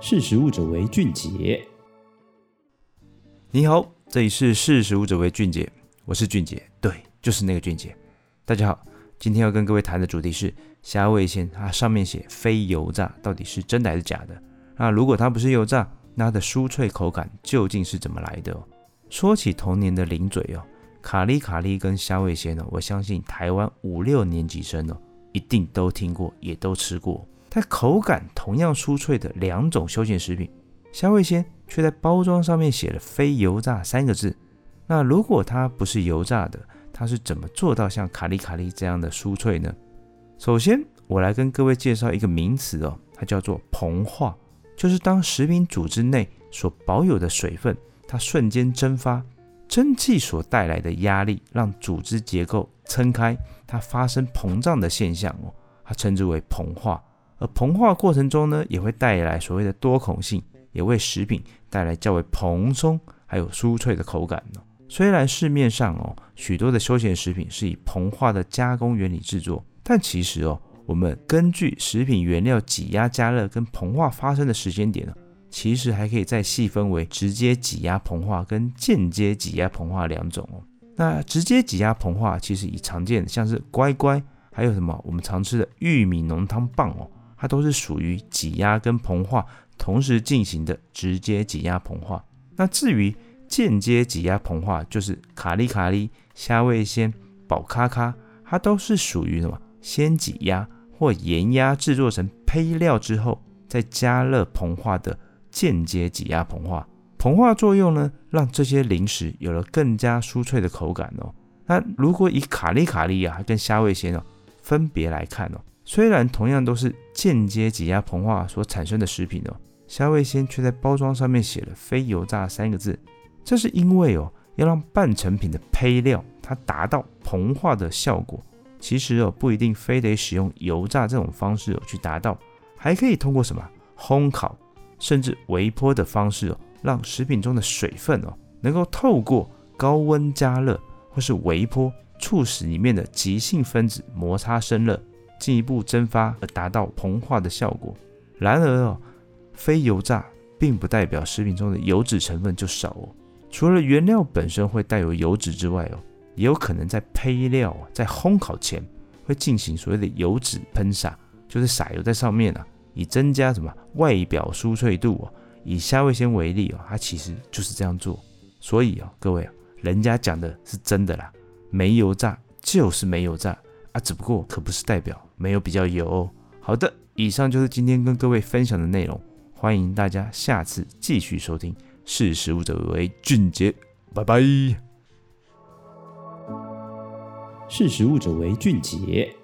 识食物者为俊杰。你好，这里是识食物者为俊杰，我是俊杰，对，就是那个俊杰。大家好，今天要跟各位谈的主题是虾味鲜，它上面写非油炸，到底是真的还是假的？那如果它不是油炸，那它的酥脆口感究竟是怎么来的？说起童年的零嘴哦，卡哩卡哩跟虾味鲜呢，我相信台湾五六年级生哦，一定都听过，也都吃过。在口感同样酥脆的两种休闲食品，虾味鲜却在包装上面写了“非油炸”三个字。那如果它不是油炸的，它是怎么做到像卡利卡利这样的酥脆呢？首先，我来跟各位介绍一个名词哦，它叫做膨化，就是当食品组织内所保有的水分，它瞬间蒸发，蒸汽所带来的压力让组织结构撑开，它发生膨胀的现象哦，它称之为膨化。而膨化过程中呢，也会带来所谓的多孔性，也为食品带来较为蓬松还有酥脆的口感呢。虽然市面上哦许多的休闲食品是以膨化的加工原理制作，但其实哦我们根据食品原料挤压加热跟膨化发生的时间点呢，其实还可以再细分为直接挤压膨化跟间接挤压膨化两种哦。那直接挤压膨化其实以常见的像是乖乖，还有什么我们常吃的玉米浓汤棒哦。它都是属于挤压跟膨化同时进行的直接挤压膨化。那至于间接挤压膨化，就是卡哩卡哩、虾味先、宝咖咖，它都是属于什么？先挤压或盐压制作成胚料之后，再加热膨化的间接挤压膨化。膨化作用呢，让这些零食有了更加酥脆的口感哦。那如果以卡哩卡哩啊跟虾味先哦分别来看哦。虽然同样都是间接挤压膨化所产生的食品哦，虾味鲜却在包装上面写了“非油炸”三个字，这是因为哦，要让半成品的胚料它达到膨化的效果，其实哦不一定非得使用油炸这种方式哦去达到，还可以通过什么？烘烤甚至微波的方式哦，让食品中的水分哦能够透过高温加热或是微波，促使里面的极性分子摩擦生热。进一步蒸发而达到膨化的效果。然而哦，非油炸并不代表食品中的油脂成分就少哦。除了原料本身会带有油脂之外哦，也有可能在胚料在烘烤前会进行所谓的油脂喷洒，就是撒油在上面啊，以增加什么外表酥脆度哦。以虾味先为例哦，它其实就是这样做。所以哦，各位啊，人家讲的是真的啦，没油炸就是没油炸。啊，只不过可不是代表没有比较油哦。好的，以上就是今天跟各位分享的内容，欢迎大家下次继续收听。识时务者为俊杰，拜拜。识时务者为俊杰。